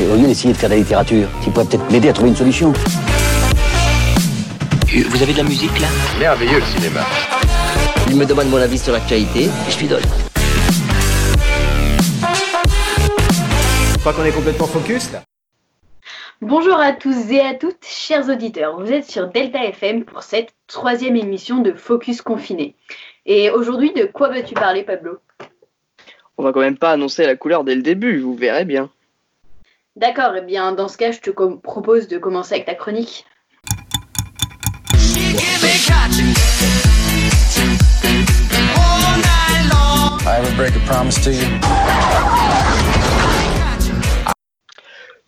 Et au lieu d'essayer de faire de la littérature, tu pourrais peut-être m'aider à trouver une solution. Vous avez de la musique là? Merveilleux le cinéma. Il me demande mon avis sur l'actualité et je lui donne. Je crois qu'on est complètement focus là. Bonjour à tous et à toutes, chers auditeurs. Vous êtes sur Delta FM pour cette troisième émission de Focus Confiné. Et aujourd'hui, de quoi vas-tu parler, Pablo? On va quand même pas annoncer la couleur dès le début, vous verrez bien. D'accord, et bien dans ce cas, je te propose de commencer avec ta chronique.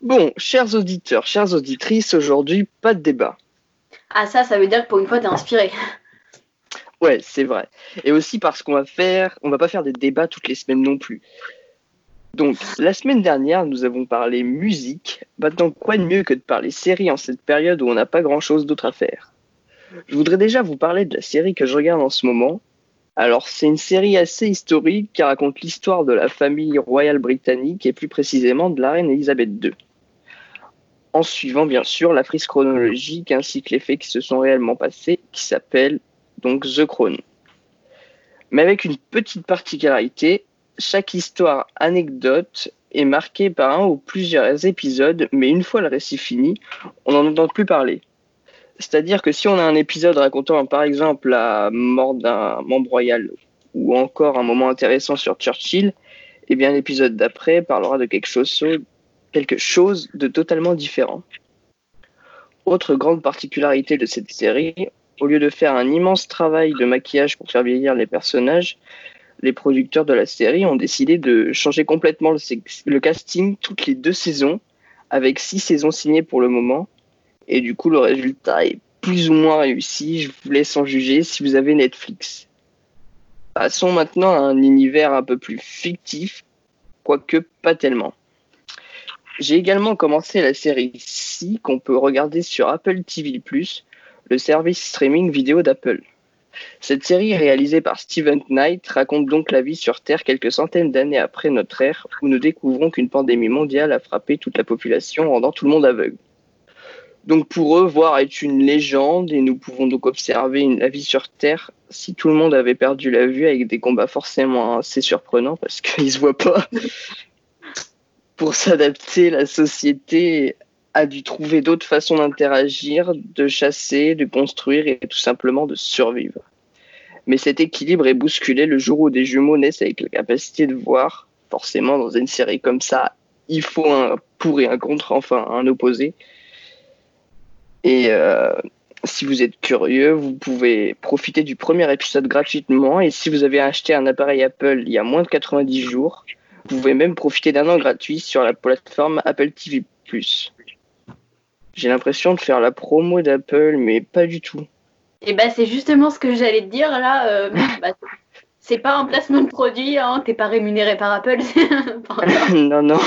Bon, chers auditeurs, chères auditrices, aujourd'hui, pas de débat. Ah ça, ça veut dire que pour une fois, t'es inspiré. Ouais, c'est vrai. Et aussi parce qu'on va faire, on va pas faire des débats toutes les semaines non plus. Donc, la semaine dernière, nous avons parlé musique. Maintenant, quoi de mieux que de parler série en cette période où on n'a pas grand chose d'autre à faire? Je voudrais déjà vous parler de la série que je regarde en ce moment. Alors, c'est une série assez historique qui raconte l'histoire de la famille royale britannique et plus précisément de la reine Elisabeth II. En suivant, bien sûr, la frise chronologique ainsi que les faits qui se sont réellement passés, qui s'appelle donc The Crown. Mais avec une petite particularité, chaque histoire anecdote est marquée par un ou plusieurs épisodes, mais une fois le récit fini, on n'en entend plus parler. C'est-à-dire que si on a un épisode racontant par exemple la mort d'un membre royal ou encore un moment intéressant sur Churchill, eh bien l'épisode d'après parlera de quelque chose, quelque chose de totalement différent. Autre grande particularité de cette série, au lieu de faire un immense travail de maquillage pour faire vieillir les personnages, les producteurs de la série ont décidé de changer complètement le, casting toutes les deux saisons, avec six saisons signées pour le moment. Et du coup, le résultat est plus ou moins réussi. Je vous laisse en juger si vous avez Netflix. Passons maintenant à un univers un peu plus fictif, quoique pas tellement. J'ai également commencé la série Si qu'on peut regarder sur Apple TV+, le service streaming vidéo d'Apple. Cette série, réalisée par Steven Knight, raconte donc la vie sur Terre quelques centaines d'années après notre ère, où nous découvrons qu'une pandémie mondiale a frappé toute la population, rendant tout le monde aveugle. Donc pour eux, voir est une légende et nous pouvons donc observer une, la vie sur Terre si tout le monde avait perdu la vue avec des combats forcément assez surprenants parce qu'ils se voient pas. pour s'adapter, la société a dû trouver d'autres façons d'interagir, de chasser, de construire et tout simplement de survivre. Mais cet équilibre est bousculé le jour où des jumeaux naissent avec la capacité de voir. Forcément, dans une série comme ça, il faut un pour et un contre, enfin un opposé. Et euh, si vous êtes curieux, vous pouvez profiter du premier épisode gratuitement. Et si vous avez acheté un appareil Apple il y a moins de 90 jours, vous pouvez même profiter d'un an gratuit sur la plateforme Apple TV+. J'ai l'impression de faire la promo d'Apple, mais pas du tout. Et bah c'est justement ce que j'allais te dire là. euh, bah, c'est pas un placement de produit, hein, t'es pas rémunéré par Apple. non, non.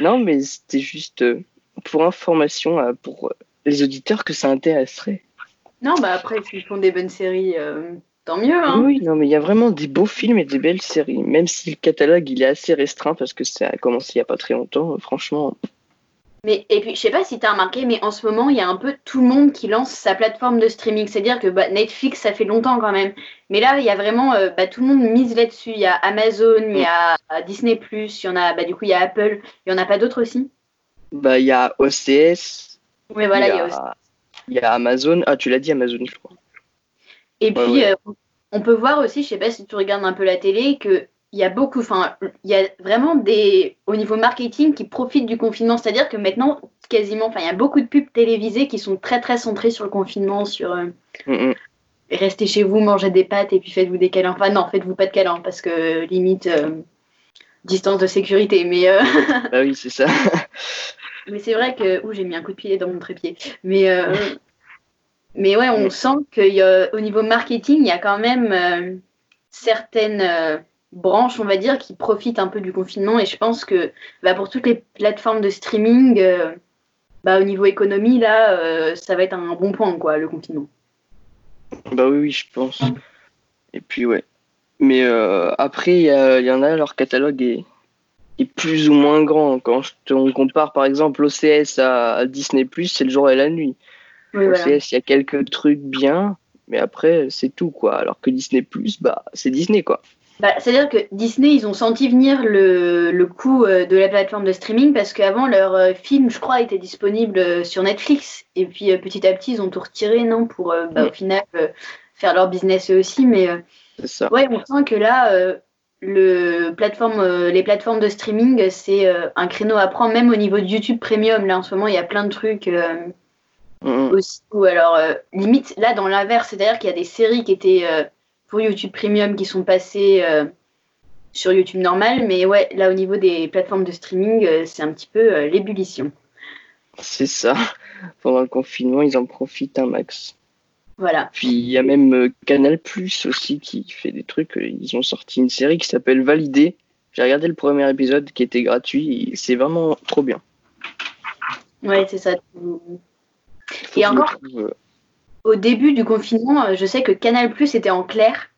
Non, mais c'était juste euh, pour information, euh, pour les auditeurs que ça intéresserait. non, bah après, s'ils font des bonnes séries, euh, tant mieux. Hein. Oui, non, mais il y a vraiment des beaux films et des belles séries. Même si le catalogue il est assez restreint parce que ça a commencé il y a pas très longtemps, franchement. Mais et puis je sais pas si t'as remarqué, mais en ce moment il y a un peu tout le monde qui lance sa plateforme de streaming. C'est-à-dire que bah, Netflix ça fait longtemps quand même, mais là il y a vraiment euh, bah, tout le monde mise là-dessus. Il y a Amazon, il y a Disney il y en a bah, du coup il y a Apple, il y en a pas d'autres aussi? Bah, il y a OCS, Oui voilà il y y a aussi. a, il y a Amazon. Ah, tu l'as dit Amazon, je crois. Et Ouais, puis ouais. euh, on peut voir aussi, je sais pas si tu regardes un peu la télé, que il y a beaucoup, enfin il y a vraiment des au niveau marketing qui profitent du confinement. C'est-à-dire que maintenant quasiment, enfin il y a beaucoup de pubs télévisées qui sont très très centrées sur le confinement, sur euh, Mm, mm. restez chez vous, mangez des pâtes et puis faites-vous des câlins. Enfin, non, faites-vous pas de câlins parce que limite euh, distance de sécurité. Mais, euh, Bah oui, c'est ça. mais c'est vrai que. Ouh, j'ai mis un coup de pied dans mon trépied. Mais, euh, mais ouais, on sent qu'au niveau marketing, il y a quand même certaines branches, on va dire, qui profitent un peu du confinement. Et je pense que bah, pour toutes les plateformes de streaming, euh, bah, au niveau économie, là, euh, ça va être un bon point, quoi, le confinement. Bah oui, oui, je pense. Et puis ouais. Mais euh, après, il y, en a, leur catalogue est, est plus ou moins grand. Quand on compare par exemple l'OCS à, à Disney+, c'est le jour et la nuit. Oui. OCS, il y a quelques trucs bien, mais après, c'est tout, quoi. Alors que Disney+, bah, c'est Disney, quoi. Bah, C'est-à-dire que Disney, ils ont senti venir le, le coût euh, de la plateforme de streaming parce qu'avant, leur euh, film, je crois, était disponible euh, sur Netflix. Et puis petit à petit, ils ont tout retiré, non, pour bah, au final faire leur business eux aussi. Mais C'est ça. ouais, on sent que là, le plateforme, euh, les plateformes de streaming, c'est euh, un créneau à prendre, même au niveau de YouTube Premium. Là, en ce moment, il y a plein de trucs. euh, Mm, aussi. Ou alors, limite, là, dans l'inverse, c'est-à-dire qu'il y a des séries qui étaient pour YouTube Premium qui sont passées euh, sur YouTube normal. Mais ouais, là, au niveau des plateformes de streaming, euh, c'est un petit peu euh, l'ébullition. C'est ça. Pendant le confinement, ils en profitent un max. Voilà. Puis il y a même Canal Plus aussi qui fait des trucs. Ils ont sorti une série qui s'appelle Validé. J'ai regardé le premier épisode qui était gratuit. C'est vraiment trop bien. Ouais, c'est ça. Faut Et encore trouve, Au début du confinement, euh, je sais que Canal Plus était en clair.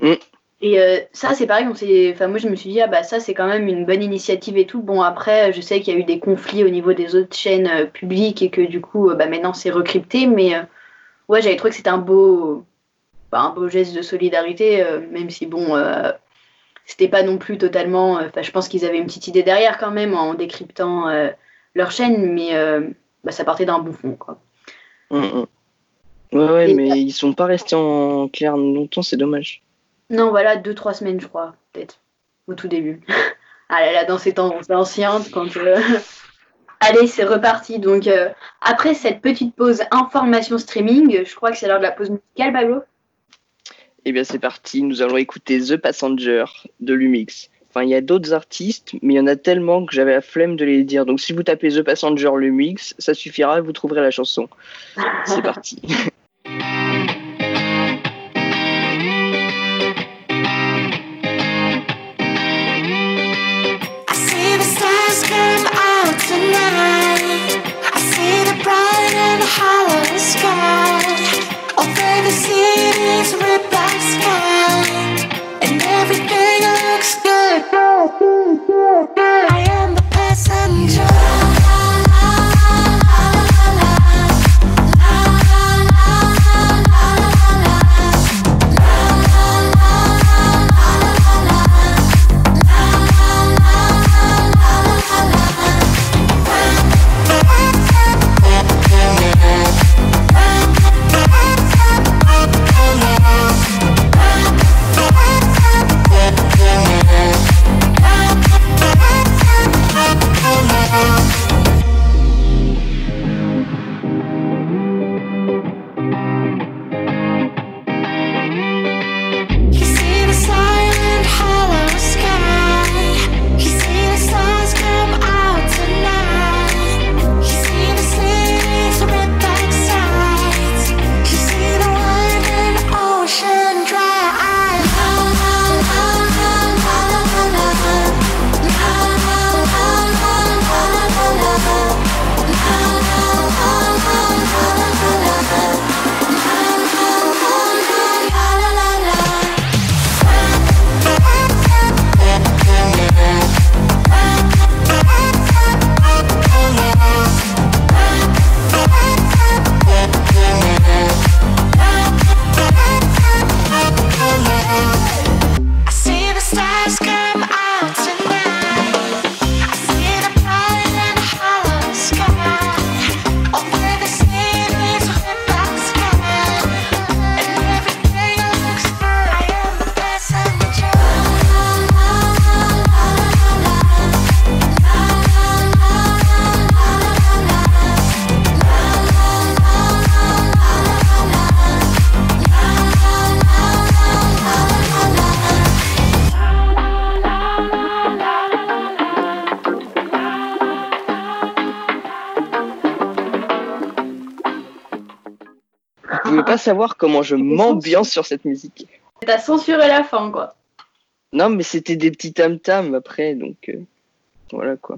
Mm. Et euh, ça, c'est pareil, on s'est... Enfin, moi, je me suis dit, ah bah ça, c'est quand même une bonne initiative et tout. Bon, après, je sais qu'il y a eu des conflits au niveau des autres chaînes euh, publiques et que du coup, euh, bah, maintenant, c'est recrypté. Mais ouais, j'avais trouvé que c'était un beau... bah, un beau geste de solidarité, même si, bon, c'était pas non plus totalement... Enfin, je pense qu'ils avaient une petite idée derrière quand même en décryptant leur chaîne, mais bah, ça partait d'un bon fond, quoi. mm, mm. Ouais, ouais, Et- mais ils sont pas restés en clair longtemps, c'est dommage. Non, voilà, deux, trois semaines, je crois, peut-être, au tout début. ah là là, dans ces temps anciens, quand... euh, Allez, c'est reparti. Donc, euh, après cette petite pause information streaming, je crois que c'est l'heure de la pause musicale, Pablo? Eh bien, c'est parti. Nous allons écouter The Passenger de Lumix. Enfin, il y a d'autres artistes, mais il y en a tellement que j'avais la flemme de les dire. Donc, si vous tapez The Passenger Lumix, ça suffira et vous trouverez la chanson. C'est parti. Savoir comment je m'ambiance sur cette musique. T'as censuré la fin, quoi. Non, mais c'était des petits tam-tams après, donc euh, voilà quoi.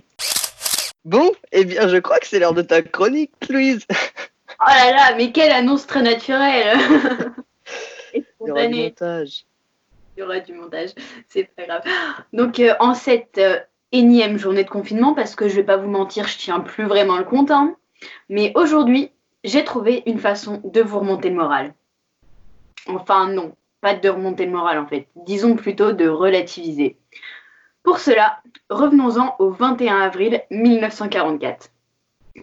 Bon, eh bien, je crois que c'est l'heure de ta chronique, Louise. Oh là là, mais quelle annonce très naturelle Il y aura du montage. Il y aura du montage, c'est pas grave. Donc, euh, en cette euh, énième journée de confinement parce que je vais pas vous mentir, je tiens plus vraiment le compte. hein. Mais aujourd'hui, j'ai trouvé une façon de vous remonter le moral. Enfin non, pas de remonter le moral en fait. Disons plutôt de relativiser. Pour cela, revenons-en au 21 avril 1944.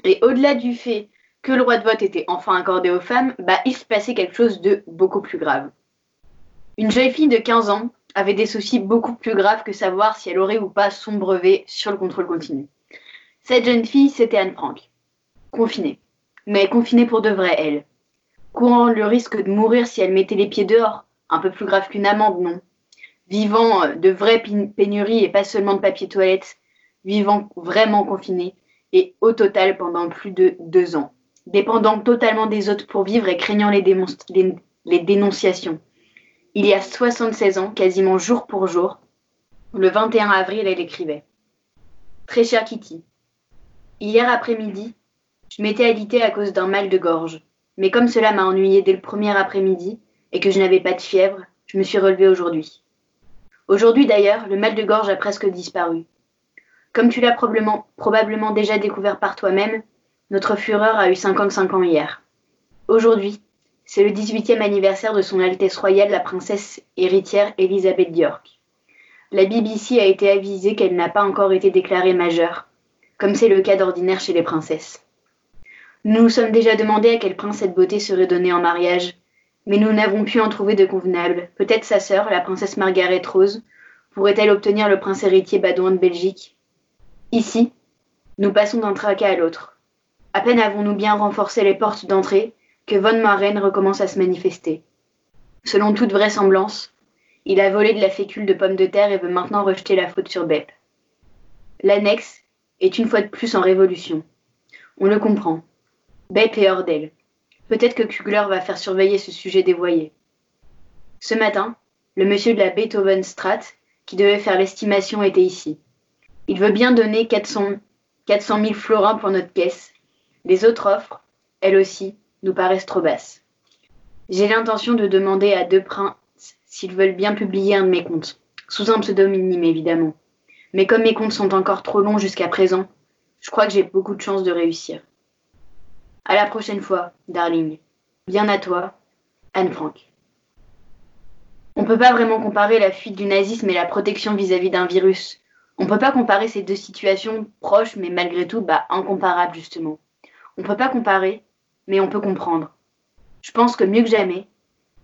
Et au-delà du fait que le droit de vote était enfin accordé aux femmes, bah, il se passait quelque chose de beaucoup plus grave. Une jeune fille de 15 ans avait des soucis beaucoup plus graves que savoir si elle aurait ou pas son brevet sur le contrôle continu. Cette jeune fille, c'était Anne Frank. Confinée. Mais confinée pour de vrai, elle. Courant le risque de mourir si elle mettait les pieds dehors. Un peu plus grave qu'une amende, non. Vivant euh, de vraies pénuries et pas seulement de papier toilette. Vivant vraiment confinée. Et au total pendant plus de deux ans. Dépendant totalement des autres pour vivre et craignant les, les- dénonciations. Il y a 76 ans, quasiment jour pour jour, le 21 avril, elle écrivait Très cher Kitty, hier après-midi, je m'étais alitée à cause d'un mal de gorge. Mais comme cela m'a ennuyée dès le premier après-midi et que je n'avais pas de fièvre, je me suis relevée aujourd'hui. Aujourd'hui d'ailleurs, le mal de gorge a presque disparu. Comme tu l'as probablement, déjà découvert par toi-même, notre Führer a eu 55 ans hier. Aujourd'hui, c'est le 18e anniversaire de son Altesse royale la princesse héritière Elisabeth d'York. La BBC a été avisée qu'elle n'a pas encore été déclarée majeure, comme c'est le cas d'ordinaire chez les princesses. Nous nous sommes déjà demandé à quel prince cette beauté serait donnée en mariage, mais nous n'avons pu en trouver de convenable. Peut-être sa sœur, la princesse Margaret Rose, pourrait-elle obtenir le prince héritier Badouin de Belgique? Ici, nous passons d'un tracas à l'autre. À peine avons-nous bien renforcé les portes d'entrée que von Maren recommence à se manifester. Selon toute vraisemblance, il a volé de la fécule de pommes de terre et veut maintenant rejeter la faute sur Bep. L'annexe est une fois de plus en révolution. On le comprend. Bep est hors d'elle. Peut-être que Kugler va faire surveiller ce sujet dévoyé. Ce matin, le monsieur de la Beethovenstraat, qui devait faire l'estimation, était ici. Il veut bien donner 400, 400 000 florins pour notre caisse. Les autres offres, elles aussi, nous paraissent trop basses. J'ai l'intention de demander à deux princes s'ils veulent bien publier un de mes comptes, sous un pseudonyme évidemment. Mais comme mes comptes sont encore trop longs jusqu'à présent, je crois que j'ai beaucoup de chances de réussir. À la prochaine fois, darling. Bien à toi, Anne Frank. On ne peut pas vraiment comparer la fuite du nazisme et la protection vis-à-vis d'un virus. On ne peut pas comparer ces deux situations proches, mais malgré tout, bah, incomparables justement. On ne peut pas comparer, mais on peut comprendre. Je pense que mieux que jamais,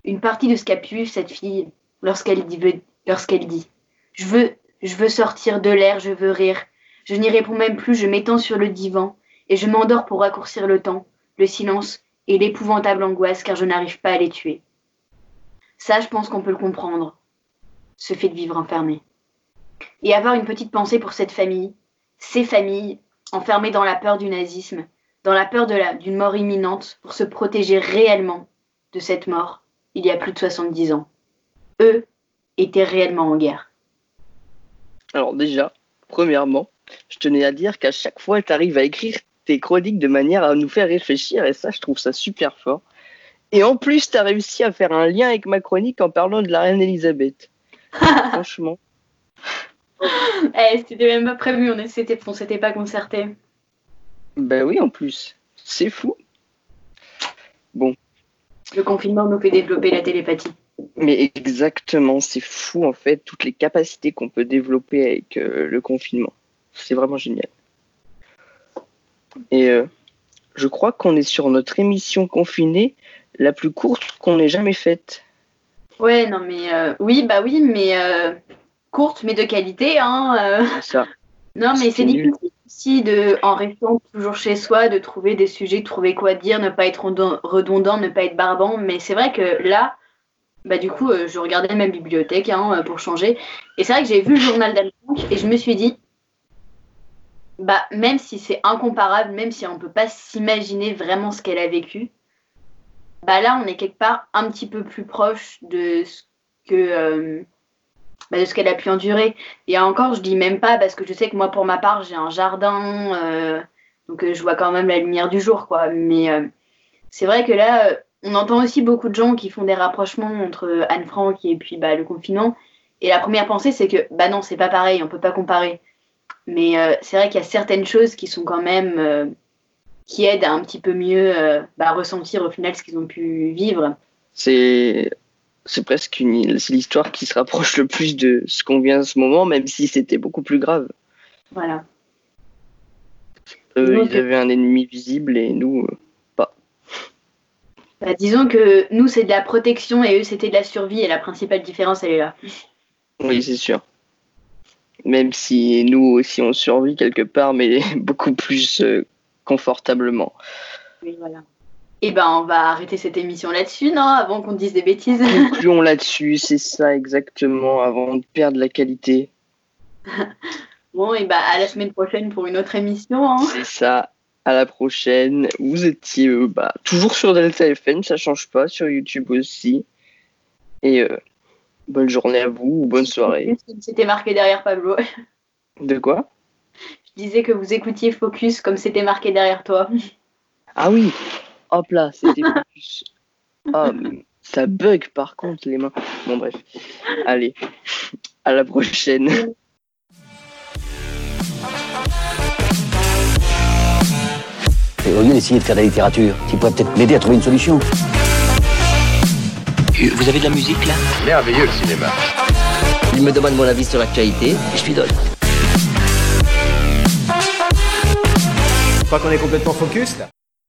une partie de ce qu'a pu vivre cette fille lorsqu'elle dit, je veux sortir de l'air, je veux rire. Je n'y réponds même plus, je m'étends sur le divan et je m'endors pour raccourcir le temps, le silence et l'épouvantable angoisse car je n'arrive pas à les tuer. Ça, je pense qu'on peut le comprendre, ce fait de vivre enfermé. Et avoir une petite pensée pour cette famille, ces familles enfermées dans la peur du nazisme, dans la peur d'une mort imminente pour se protéger réellement de cette mort il y a plus de 70 ans. Eux étaient réellement en guerre. Alors déjà, premièrement, je tenais à dire qu'à chaque fois, tu arrives à écrire tes chroniques de manière à nous faire réfléchir, et ça, je trouve ça super fort. Et en plus, tu as réussi à faire un lien avec ma chronique en parlant de la reine Elisabeth. Franchement. Eh, c'était même pas prévu, on s'était, on s'était pas concerté. Ben oui, en plus. C'est fou. Le confinement nous fait développer la télépathie. Mais exactement, c'est fou en fait, toutes les capacités qu'on peut développer avec euh, le confinement. C'est vraiment génial. Et euh, je crois qu'on est sur notre émission confinée la plus courte qu'on ait jamais faite. Ouais, non mais euh, oui, bah oui, mais euh, courte mais de qualité. Hein. Ça. Non mais c'est difficile aussi de, en restant toujours chez soi, de trouver des sujets, de trouver quoi dire, ne pas être redon- redondant, ne pas être barbant. Mais c'est vrai que là, bah du coup, je regardais ma bibliothèque hein, pour changer, et c'est vrai que j'ai vu le journal d'Anne et je me suis dit, bah même si c'est incomparable, même si on peut pas s'imaginer vraiment ce qu'elle a vécu, bah là on est quelque part un petit peu plus proche de ce que euh, bah, de ce qu'elle a pu endurer. Et encore, je dis même pas parce que je sais que moi pour ma part j'ai un jardin, euh, donc euh, je vois quand même la lumière du jour quoi. Mais c'est vrai que là, on entend aussi beaucoup de gens qui font des rapprochements entre Anne Frank et puis bah, le confinement. Et la première pensée c'est que bah non c'est pas pareil, on peut pas comparer. Mais euh, c'est vrai qu'il y a certaines choses qui sont quand même euh, qui aident à un petit peu mieux euh, bah, ressentir au final ce qu'ils ont pu vivre. C'est c'est presque une c'est l'histoire qui se rapproche le plus de ce qu'on vit en ce moment, même si c'était beaucoup plus grave. Voilà. Eux, ils avaient un ennemi visible et nous, euh, Bah, disons que nous c'est de la protection et eux c'était de la survie et la principale différence elle est là. oui, c'est sûr. Même si nous aussi on survit quelque part, mais beaucoup plus euh, confortablement. Oui, voilà. Et ben on va arrêter cette émission là-dessus, non Avant qu'on dise des bêtises? Concluons là-dessus, c'est ça exactement, avant de perdre la qualité. bon, et bah à la semaine prochaine pour une autre émission. hein. C'est ça. À la prochaine. Vous étiez euh, bah, toujours sur Delta FM, ça change pas, sur YouTube aussi. Et euh, bonne journée à vous ou bonne soirée. C'était marqué derrière Pablo. De quoi? Je disais que vous écoutiez Focus comme c'était marqué derrière toi. Ah oui Hop là, c'était plus. Ah, mais ça bug par contre les mains. Bon bref. Allez, à la prochaine. Et au lieu d'essayer de faire de la littérature, tu pourrais peut-être m'aider à trouver une solution. Vous avez de la musique là Merveilleux le cinéma. Il me demande mon avis sur l'actualité et je lui donne. Je crois qu'on est complètement focus là.